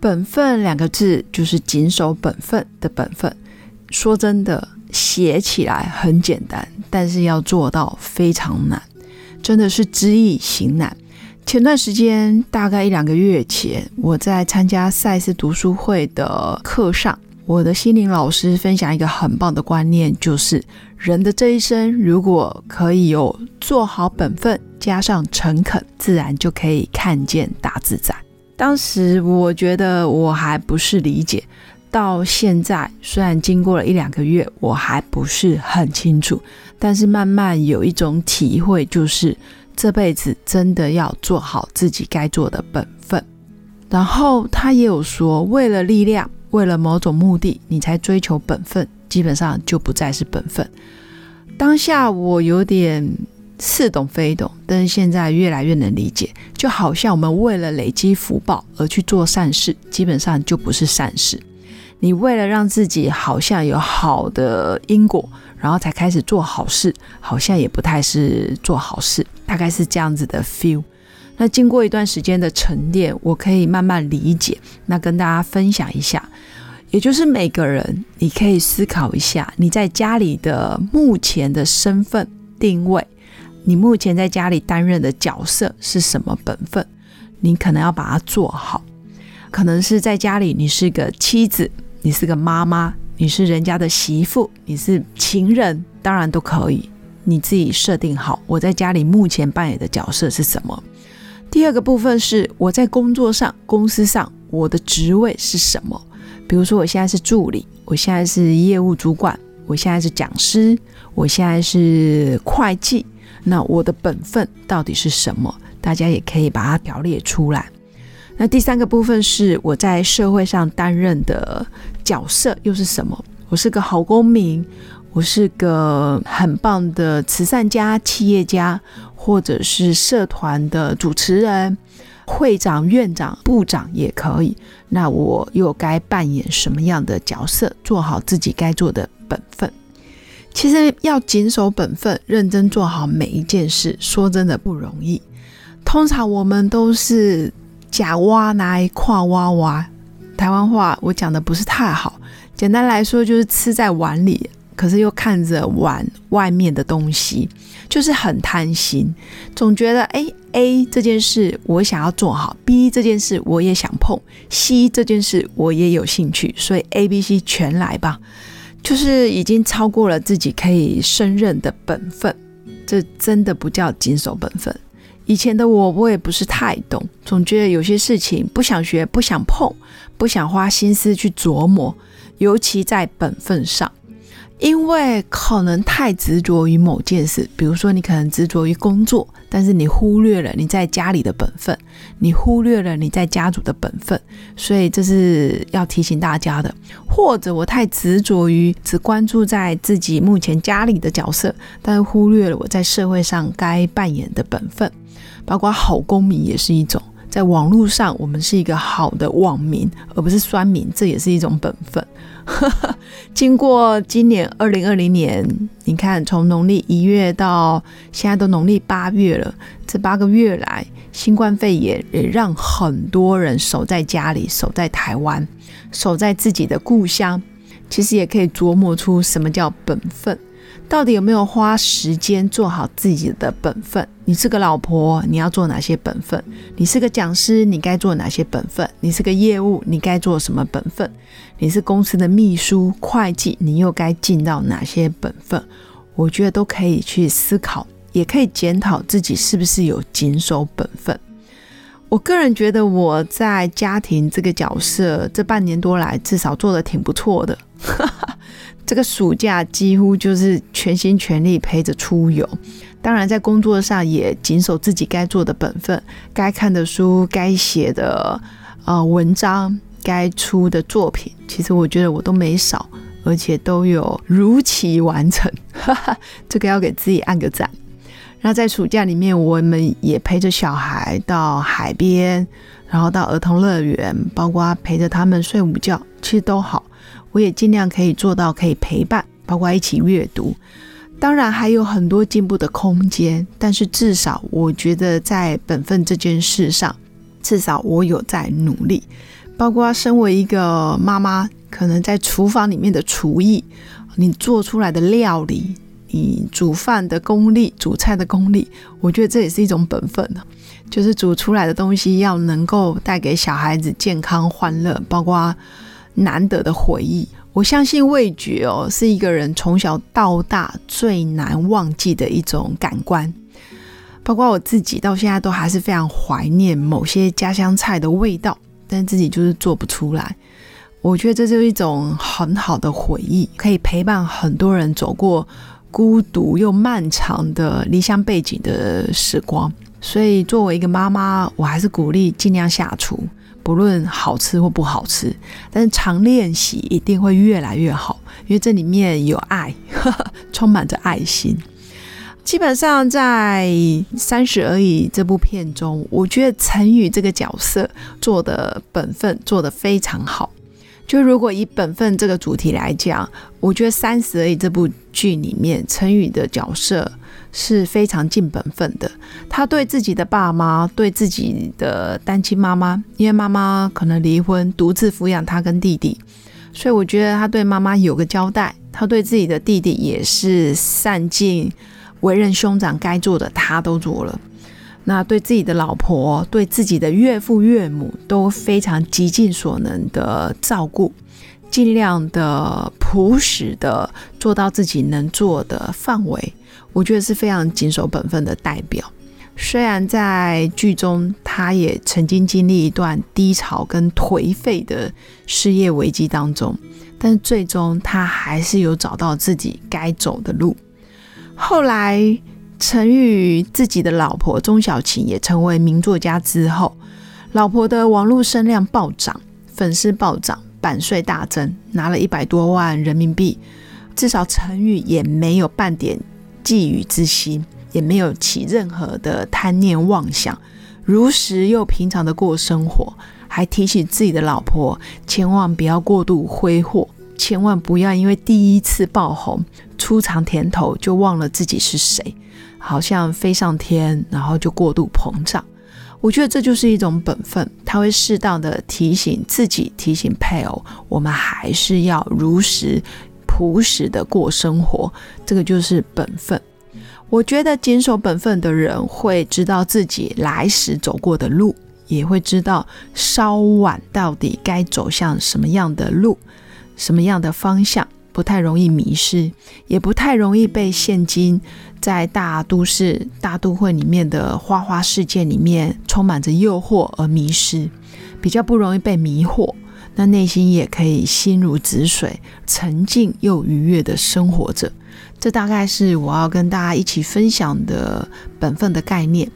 本分两个字就是谨守本分的本分。说真的，写起来很简单，但是要做到非常难，真的是知易行难。前段时间，大概一两个月前，我在参加赛斯读书会的课上，我的心灵老师分享一个很棒的观念，就是人的这一生，如果可以有做好本分，加上诚恳，自然就可以看见大自在。当时我觉得我还不是理解，到现在虽然经过了一两个月，我还不是很清楚，但是慢慢有一种体会，就是这辈子真的要做好自己该做的本分。然后他也有说，为了力量，为了某种目的，你才追求本分，基本上就不再是本分。当下我有点。似懂非懂，但是现在越来越能理解。就好像我们为了累积福报而去做善事，基本上就不是善事。你为了让自己好像有好的因果，然后才开始做好事，好像也不太是做好事。大概是这样子的 feel。那经过一段时间的沉淀，我可以慢慢理解。那跟大家分享一下，也就是每个人，你可以思考一下，你在家里的目前的身份定位。你目前在家里担任的角色是什么本分？你可能要把它做好。可能是在家里，你是个妻子，你是个妈妈，你是人家的媳妇，你是情人，当然都可以。你自己设定好，我在家里目前扮演的角色是什么？第二个部分是我在工作上、公司上，我的职位是什么？比如说，我现在是助理，我现在是业务主管，我现在是讲师，我现在是会计。那我的本分到底是什么？大家也可以把它条列出来。那第三个部分是我在社会上担任的角色又是什么？我是个好公民，我是个很棒的慈善家、企业家，或者是社团的主持人、会长、院长、部长也可以。那我又该扮演什么样的角色？做好自己该做的本分。其实要谨守本分，认真做好每一件事，说真的不容易。通常我们都是假挖来跨挖挖，台湾话我讲的不是太好。简单来说，就是吃在碗里，可是又看着碗外面的东西，就是很贪心，总觉得哎 A 这件事我想要做好，B 这件事我也想碰，C 这件事我也有兴趣，所以 A、B、C 全来吧。就是已经超过了自己可以胜任的本分，这真的不叫谨守本分。以前的我，我也不是太懂，总觉得有些事情不想学、不想碰、不想花心思去琢磨，尤其在本分上。因为可能太执着于某件事，比如说你可能执着于工作，但是你忽略了你在家里的本分，你忽略了你在家族的本分，所以这是要提醒大家的。或者我太执着于只关注在自己目前家里的角色，但是忽略了我在社会上该扮演的本分，包括好公民也是一种。在网络上，我们是一个好的网民，而不是酸民，这也是一种本分。经过今年二零二零年，你看从农历一月到现在都农历八月了，这八个月来，新冠肺炎也让很多人守在家里，守在台湾，守在自己的故乡，其实也可以琢磨出什么叫本分。到底有没有花时间做好自己的本分？你是个老婆，你要做哪些本分？你是个讲师，你该做哪些本分？你是个业务，你该做什么本分？你是公司的秘书、会计，你又该尽到哪些本分？我觉得都可以去思考，也可以检讨自己是不是有谨守本分。我个人觉得我在家庭这个角色这半年多来，至少做的挺不错的。这个暑假几乎就是全心全力陪着出游，当然在工作上也谨守自己该做的本分，该看的书、该写的呃文章、该出的作品，其实我觉得我都没少，而且都有如期完成，这个要给自己按个赞。那在暑假里面，我们也陪着小孩到海边，然后到儿童乐园，包括陪着他们睡午觉，其实都好。我也尽量可以做到可以陪伴，包括一起阅读。当然还有很多进步的空间，但是至少我觉得在本分这件事上，至少我有在努力。包括身为一个妈妈，可能在厨房里面的厨艺，你做出来的料理，你煮饭的功力、煮菜的功力，我觉得这也是一种本分就是煮出来的东西要能够带给小孩子健康、欢乐，包括难得的回忆。我相信味觉哦，是一个人从小到大最难忘记的一种感官。包括我自己到现在都还是非常怀念某些家乡菜的味道，但自己就是做不出来。我觉得这就是一种很好的回忆，可以陪伴很多人走过孤独又漫长的离乡背景的时光。所以作为一个妈妈，我还是鼓励尽量下厨。不论好吃或不好吃，但是常练习一定会越来越好，因为这里面有爱，呵 呵充满着爱心。基本上在《三十而已》这部片中，我觉得陈宇这个角色做的本分做的非常好。就如果以本分这个主题来讲，我觉得《三十而已》这部剧里面陈宇的角色。是非常尽本分的。他对自己的爸妈，对自己的单亲妈妈，因为妈妈可能离婚，独自抚养他跟弟弟，所以我觉得他对妈妈有个交代。他对自己的弟弟也是善尽为人兄长该做的，他都做了。那对自己的老婆，对自己的岳父岳母，都非常极尽所能的照顾，尽量的朴实的做到自己能做的范围。我觉得是非常谨守本分的代表。虽然在剧中，他也曾经经历一段低潮跟颓废的事业危机当中，但最终他还是有找到自己该走的路。后来，陈宇自己的老婆钟小琴也成为名作家之后，老婆的网络声量暴涨，粉丝暴涨，版税大增，拿了一百多万人民币。至少陈宇也没有半点。觊觎之心也没有起任何的贪念妄想，如实又平常的过生活，还提醒自己的老婆千万不要过度挥霍，千万不要因为第一次爆红出尝甜头就忘了自己是谁，好像飞上天，然后就过度膨胀。我觉得这就是一种本分，他会适当的提醒自己，提醒配偶，我们还是要如实。朴实的过生活，这个就是本分。我觉得坚守本分的人会知道自己来时走过的路，也会知道稍晚到底该走向什么样的路，什么样的方向，不太容易迷失，也不太容易被现今在大都市、大都会里面的花花世界里面充满着诱惑而迷失，比较不容易被迷惑。那内心也可以心如止水，沉静又愉悦的生活着。这大概是我要跟大家一起分享的本分的概念。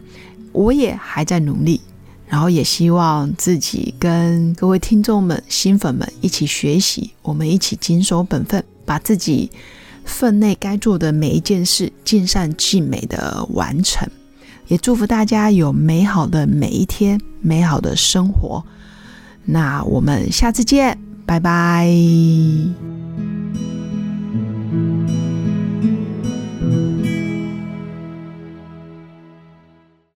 我也还在努力，然后也希望自己跟各位听众们、新粉们一起学习，我们一起谨守本分，把自己分内该做的每一件事尽善尽美的完成。也祝福大家有美好的每一天，美好的生活。那我们下次见，拜拜。